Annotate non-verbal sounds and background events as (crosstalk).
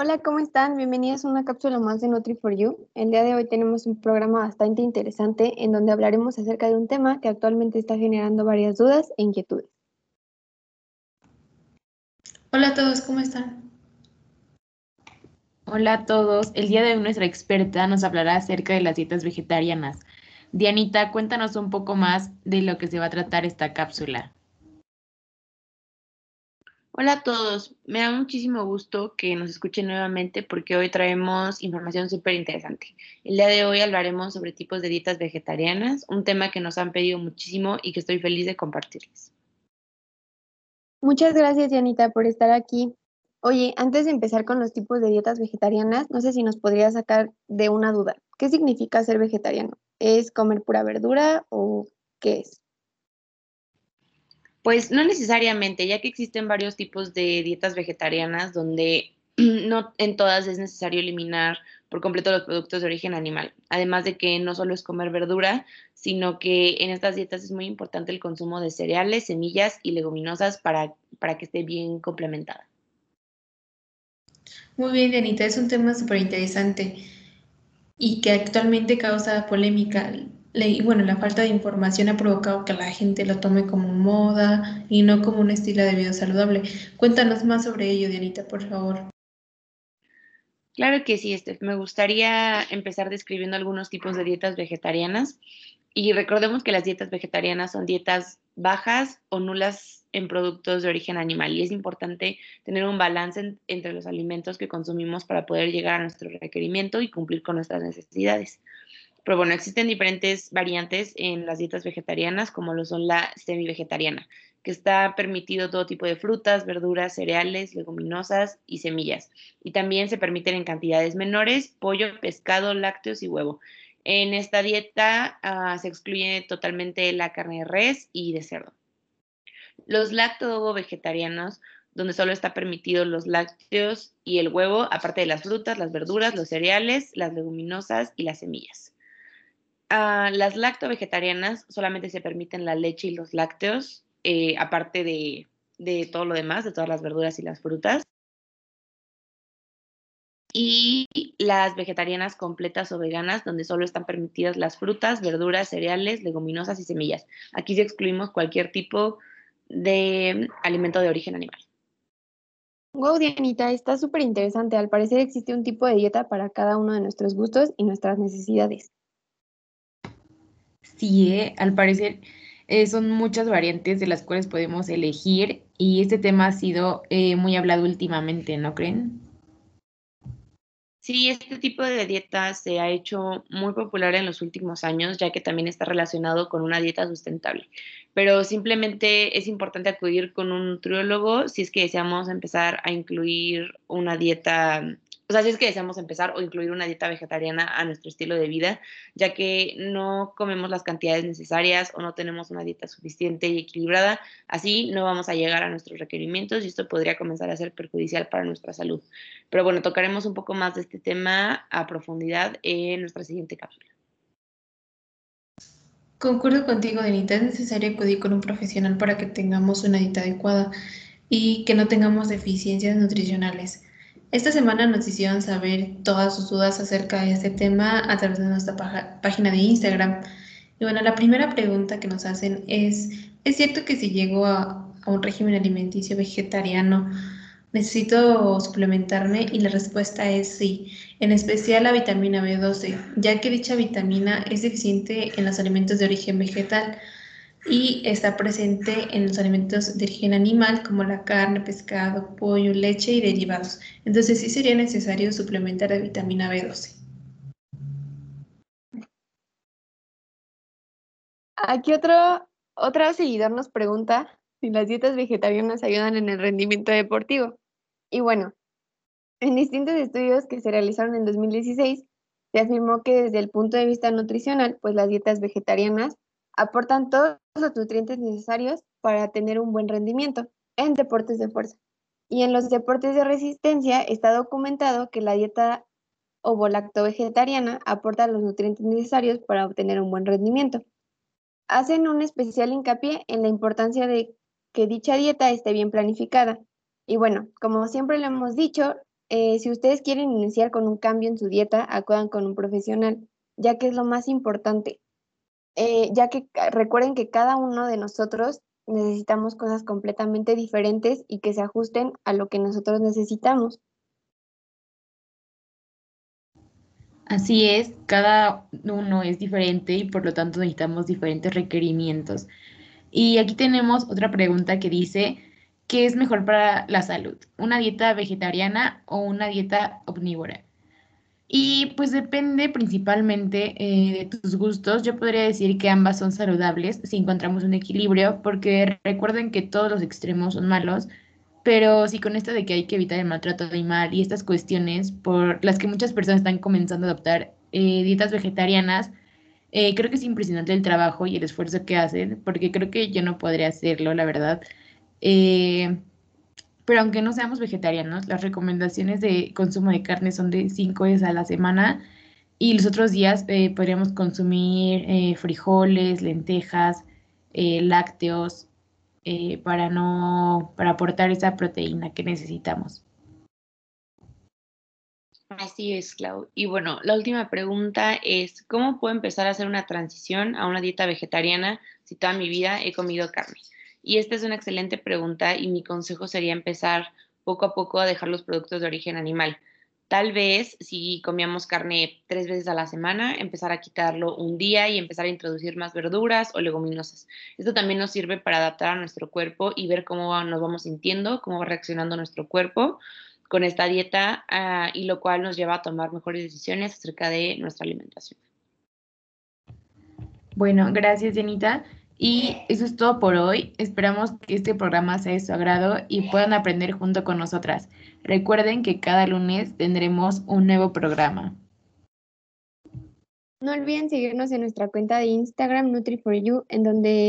Hola, ¿cómo están? Bienvenidos a una cápsula más de Nutri4You. El día de hoy tenemos un programa bastante interesante en donde hablaremos acerca de un tema que actualmente está generando varias dudas e inquietudes. Hola a todos, ¿cómo están? Hola a todos. El día de hoy nuestra experta nos hablará acerca de las dietas vegetarianas. Dianita, cuéntanos un poco más de lo que se va a tratar esta cápsula. Hola a todos, me da muchísimo gusto que nos escuchen nuevamente porque hoy traemos información súper interesante. El día de hoy hablaremos sobre tipos de dietas vegetarianas, un tema que nos han pedido muchísimo y que estoy feliz de compartirles. Muchas gracias, Janita, por estar aquí. Oye, antes de empezar con los tipos de dietas vegetarianas, no sé si nos podría sacar de una duda. ¿Qué significa ser vegetariano? ¿Es comer pura verdura o qué es? Pues no necesariamente, ya que existen varios tipos de dietas vegetarianas donde (clears throat) no en todas es necesario eliminar por completo los productos de origen animal. Además de que no solo es comer verdura, sino que en estas dietas es muy importante el consumo de cereales, semillas y leguminosas para, para que esté bien complementada. Muy bien, Janita, es un tema súper interesante y que actualmente causa polémica y bueno, la falta de información ha provocado que la gente lo tome como moda y no como un estilo de vida saludable. Cuéntanos más sobre ello, Dianita, por favor. Claro que sí, Estef. Me gustaría empezar describiendo algunos tipos de dietas vegetarianas. Y recordemos que las dietas vegetarianas son dietas bajas o nulas en productos de origen animal y es importante tener un balance entre los alimentos que consumimos para poder llegar a nuestro requerimiento y cumplir con nuestras necesidades. Pero bueno, existen diferentes variantes en las dietas vegetarianas, como lo son la semi-vegetariana, que está permitido todo tipo de frutas, verduras, cereales, leguminosas y semillas. Y también se permiten en cantidades menores pollo, pescado, lácteos y huevo. En esta dieta ah, se excluye totalmente la carne de res y de cerdo. Los lacto-vegetarianos, donde solo está permitido los lácteos y el huevo, aparte de las frutas, las verduras, los cereales, las leguminosas y las semillas. Ah, las lacto-vegetarianas solamente se permiten la leche y los lácteos, eh, aparte de, todo lo demás, de todas las verduras y las frutas. Y las vegetarianas completas o veganas, donde solo están permitidas las frutas, verduras, cereales, leguminosas y semillas. Aquí sí excluimos cualquier tipo de alimento de origen animal. Wow, Dianita, está súper interesante. Al parecer existe un tipo de dieta para cada uno de nuestros gustos y nuestras necesidades. Sí, al parecer eh, son muchas variantes de las cuales podemos elegir y este tema ha sido eh, muy hablado últimamente, ¿no creen? Sí, este tipo de dieta se ha hecho muy popular en los últimos años, ya que también está relacionado con una dieta sustentable. Pero simplemente es importante acudir con un nutriólogo si es que deseamos empezar a incluir una dieta o sea, si es que deseamos empezar o incluir una dieta vegetariana a nuestro estilo de vida, ya que no comemos las cantidades necesarias o no tenemos una dieta suficiente y equilibrada, así no vamos a llegar a nuestros requerimientos y esto podría comenzar a ser perjudicial para nuestra salud. Pero bueno, tocaremos un poco más de este tema a profundidad en nuestra siguiente cápsula. Concuerdo contigo, Denita, es necesario acudir con un profesional para que tengamos una dieta adecuada y que no tengamos deficiencias nutricionales. Esta semana nos hicieron saber todas sus dudas acerca de este tema a través de nuestra página de Instagram. Y bueno, la primera pregunta que nos hacen es, ¿es cierto que si llego a, un régimen alimenticio vegetariano, necesito suplementarme? Y la respuesta es sí, en especial la vitamina B12, ya que dicha vitamina es deficiente en los alimentos de origen vegetal y está presente en los alimentos de origen animal como la carne, pescado, pollo, leche y derivados. Entonces sí sería necesario suplementar de vitamina B12. Aquí otro, otro seguidor nos pregunta si las dietas vegetarianas ayudan en el rendimiento deportivo. Y bueno, en distintos estudios que se realizaron en 2016, se afirmó que desde el punto de vista nutricional, pues las dietas vegetarianas aportan todos los nutrientes necesarios para tener un buen rendimiento en deportes de fuerza. Y en los deportes de resistencia está documentado que la dieta ovo-lacto-vegetariana aporta los nutrientes necesarios para obtener un buen rendimiento. Hacen un especial hincapié en la importancia de que dicha dieta esté bien planificada. Y bueno, como siempre lo hemos dicho, eh, si ustedes quieren iniciar con un cambio en su dieta, acudan con un profesional, ya que es lo más importante. Eh, ya que recuerden que cada uno de nosotros necesitamos cosas completamente diferentes y que se ajusten a lo que nosotros necesitamos. Así es, cada uno es diferente y por lo tanto necesitamos diferentes requerimientos. Y aquí tenemos otra pregunta que dice, ¿qué es mejor para la salud? ¿Una dieta vegetariana o una dieta omnívora? Y pues depende principalmente eh, de tus gustos. Yo podría decir que ambas son saludables si encontramos un equilibrio, porque recuerden que todos los extremos son malos pero sí con esto de que hay que evitar el maltrato animal y estas cuestiones por las que muchas personas están comenzando a adoptar eh, dietas vegetarianas, eh, creo que es impresionante el trabajo y el esfuerzo que hacen, porque creo que yo no podría hacerlo, la verdad. Eh, pero aunque no seamos vegetarianos, las recomendaciones de consumo de carne son de 5 veces a la semana y los otros días podríamos consumir frijoles, lentejas, lácteos, eh, para no, para aportar esa proteína que necesitamos. Así es, Clau. Y bueno, la última pregunta es, ¿cómo puedo empezar a hacer una transición a una dieta vegetariana si toda mi vida he comido carne? Y esta es una excelente pregunta y mi consejo sería empezar poco a poco a dejar los productos de origen animal. Tal vez si comíamos carne tres veces a la semana, empezar a quitarlo un día y empezar a introducir más verduras o leguminosas. Esto también nos sirve para adaptar a nuestro cuerpo y ver cómo nos vamos sintiendo, cómo va reaccionando nuestro cuerpo con esta dieta ah, y lo cual nos lleva a tomar mejores decisiones acerca de nuestra alimentación. Bueno, gracias, Janita. Y eso es todo por hoy. Esperamos que este programa sea de su agrado y puedan aprender junto con nosotras. Recuerden que cada lunes tendremos un nuevo programa. No olviden seguirnos en nuestra cuenta de Instagram Nutri4You, en donde